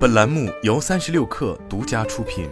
本栏目由三十六氪独家出品。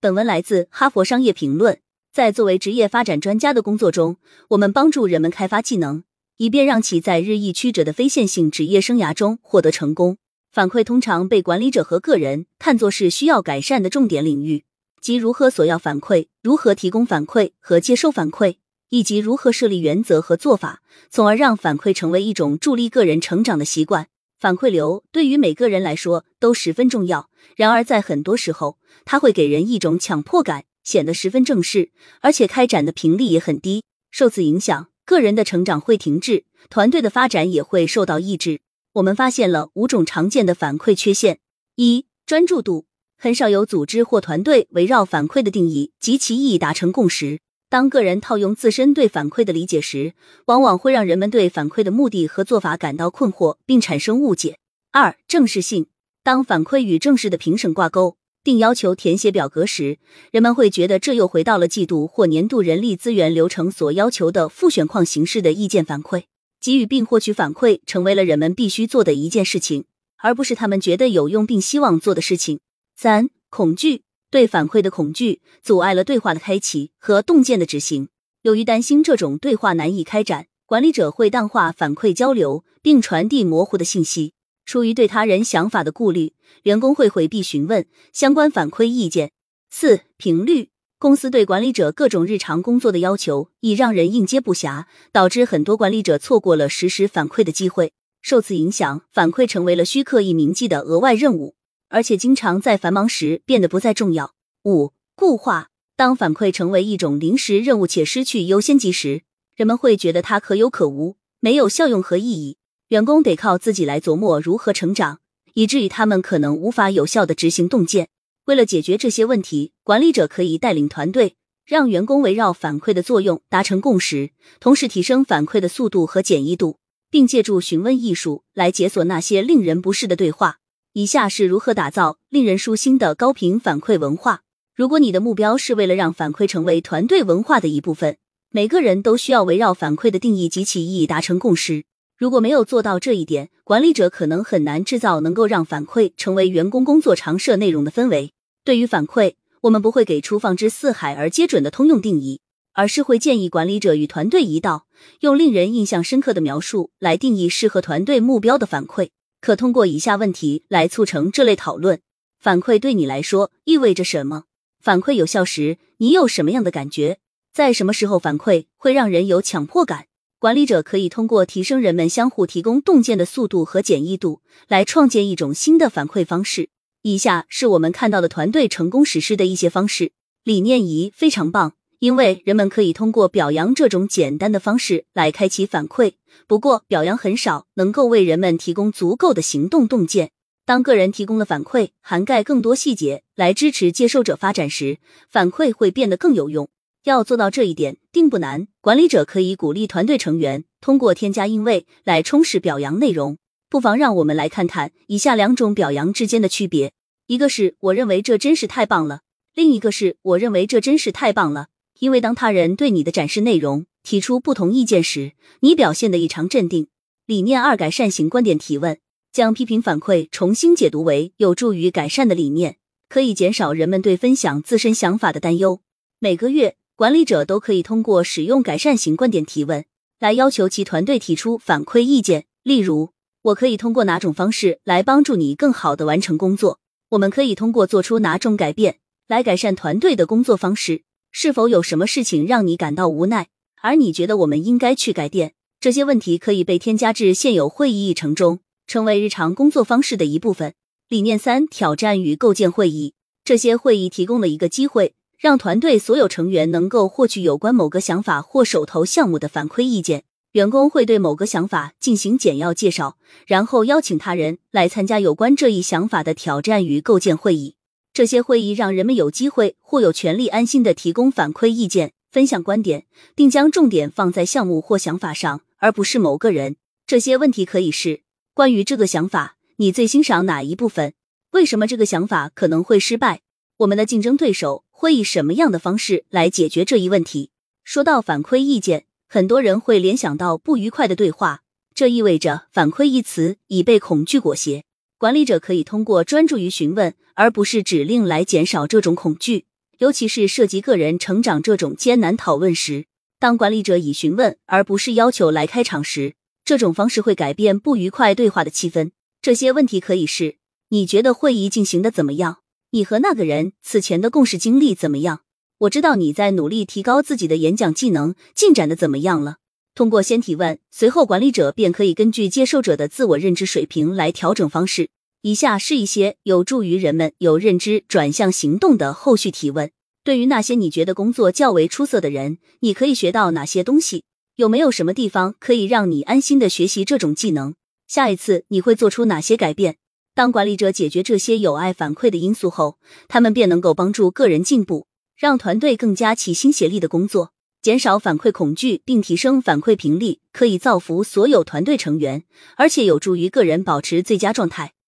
本文来自《哈佛商业评论》。在作为职业发展专家的工作中，我们帮助人们开发技能，以便让其在日益曲折的非线性职业生涯中获得成功。反馈通常被管理者和个人看作是需要改善的重点领域，即如何索要反馈、如何提供反馈和接受反馈。以及如何设立原则和做法，从而让反馈成为一种助力个人成长的习惯。反馈流对于每个人来说都十分重要，然而在很多时候，它会给人一种强迫感，显得十分正式，而且开展的频率也很低。受此影响，个人的成长会停滞，团队的发展也会受到抑制。我们发现了五种常见的反馈缺陷：一、专注度，很少有组织或团队围绕反馈的定义及其意义达成共识。当个人套用自身对反馈的理解时，往往会让人们对反馈的目的和做法感到困惑，并产生误解。二、正式性。当反馈与正式的评审挂钩，并要求填写表格时，人们会觉得这又回到了季度或年度人力资源流程所要求的复选框形式的意见反馈。给予并获取反馈成为了人们必须做的一件事情，而不是他们觉得有用并希望做的事情。三、恐惧。对反馈的恐惧阻碍了对话的开启和洞见的执行。由于担心这种对话难以开展，管理者会淡化反馈交流，并传递模糊的信息。出于对他人想法的顾虑，员工会回避询问相关反馈意见。四、频率。公司对管理者各种日常工作的要求已让人应接不暇，导致很多管理者错过了实时反馈的机会。受此影响，反馈成为了需刻意铭记的额外任务。而且经常在繁忙时变得不再重要。五、固化。当反馈成为一种临时任务且失去优先级时，人们会觉得它可有可无，没有效用和意义。员工得靠自己来琢磨如何成长，以至于他们可能无法有效的执行洞见。为了解决这些问题，管理者可以带领团队，让员工围绕反馈的作用达成共识，同时提升反馈的速度和简易度，并借助询问艺术来解锁那些令人不适的对话。以下是如何打造令人舒心的高频反馈文化。如果你的目标是为了让反馈成为团队文化的一部分，每个人都需要围绕反馈的定义及其意义达成共识。如果没有做到这一点，管理者可能很难制造能够让反馈成为员工工作常设内容的氛围。对于反馈，我们不会给出放之四海而皆准的通用定义，而是会建议管理者与团队一道，用令人印象深刻的描述来定义适合团队目标的反馈。可通过以下问题来促成这类讨论：反馈对你来说意味着什么？反馈有效时，你有什么样的感觉？在什么时候反馈会让人有强迫感？管理者可以通过提升人们相互提供洞见的速度和简易度，来创建一种新的反馈方式。以下是我们看到的团队成功实施的一些方式。理念一非常棒。因为人们可以通过表扬这种简单的方式来开启反馈，不过表扬很少能够为人们提供足够的行动洞见。当个人提供的反馈涵盖更多细节来支持接受者发展时，反馈会变得更有用。要做到这一点，并不难。管理者可以鼓励团队成员通过添加因为来充实表扬内容。不妨让我们来看看以下两种表扬之间的区别：一个是我认为这真是太棒了，另一个是我认为这真是太棒了。因为当他人对你的展示内容提出不同意见时，你表现得异常镇定。理念二：改善型观点提问，将批评反馈重新解读为有助于改善的理念，可以减少人们对分享自身想法的担忧。每个月，管理者都可以通过使用改善型观点提问来要求其团队提出反馈意见。例如，我可以通过哪种方式来帮助你更好的完成工作？我们可以通过做出哪种改变来改善团队的工作方式？是否有什么事情让你感到无奈，而你觉得我们应该去改变？这些问题可以被添加至现有会议议程中，成为日常工作方式的一部分。理念三：挑战与构建会议。这些会议提供了一个机会，让团队所有成员能够获取有关某个想法或手头项目的反馈意见。员工会对某个想法进行简要介绍，然后邀请他人来参加有关这一想法的挑战与构建会议。这些会议让人们有机会或有权利安心的提供反馈意见、分享观点，并将重点放在项目或想法上，而不是某个人。这些问题可以是：关于这个想法，你最欣赏哪一部分？为什么这个想法可能会失败？我们的竞争对手会以什么样的方式来解决这一问题？说到反馈意见，很多人会联想到不愉快的对话，这意味着“反馈”一词已被恐惧裹挟。管理者可以通过专注于询问，而不是指令来减少这种恐惧，尤其是涉及个人成长这种艰难讨论时。当管理者以询问而不是要求来开场时，这种方式会改变不愉快对话的气氛。这些问题可以是：你觉得会议进行的怎么样？你和那个人此前的共事经历怎么样？我知道你在努力提高自己的演讲技能，进展的怎么样了？通过先提问，随后管理者便可以根据接受者的自我认知水平来调整方式。以下是一些有助于人们有认知转向行动的后续提问。对于那些你觉得工作较为出色的人，你可以学到哪些东西？有没有什么地方可以让你安心的学习这种技能？下一次你会做出哪些改变？当管理者解决这些有爱反馈的因素后，他们便能够帮助个人进步，让团队更加齐心协力的工作。减少反馈恐惧，并提升反馈频率，可以造福所有团队成员，而且有助于个人保持最佳状态。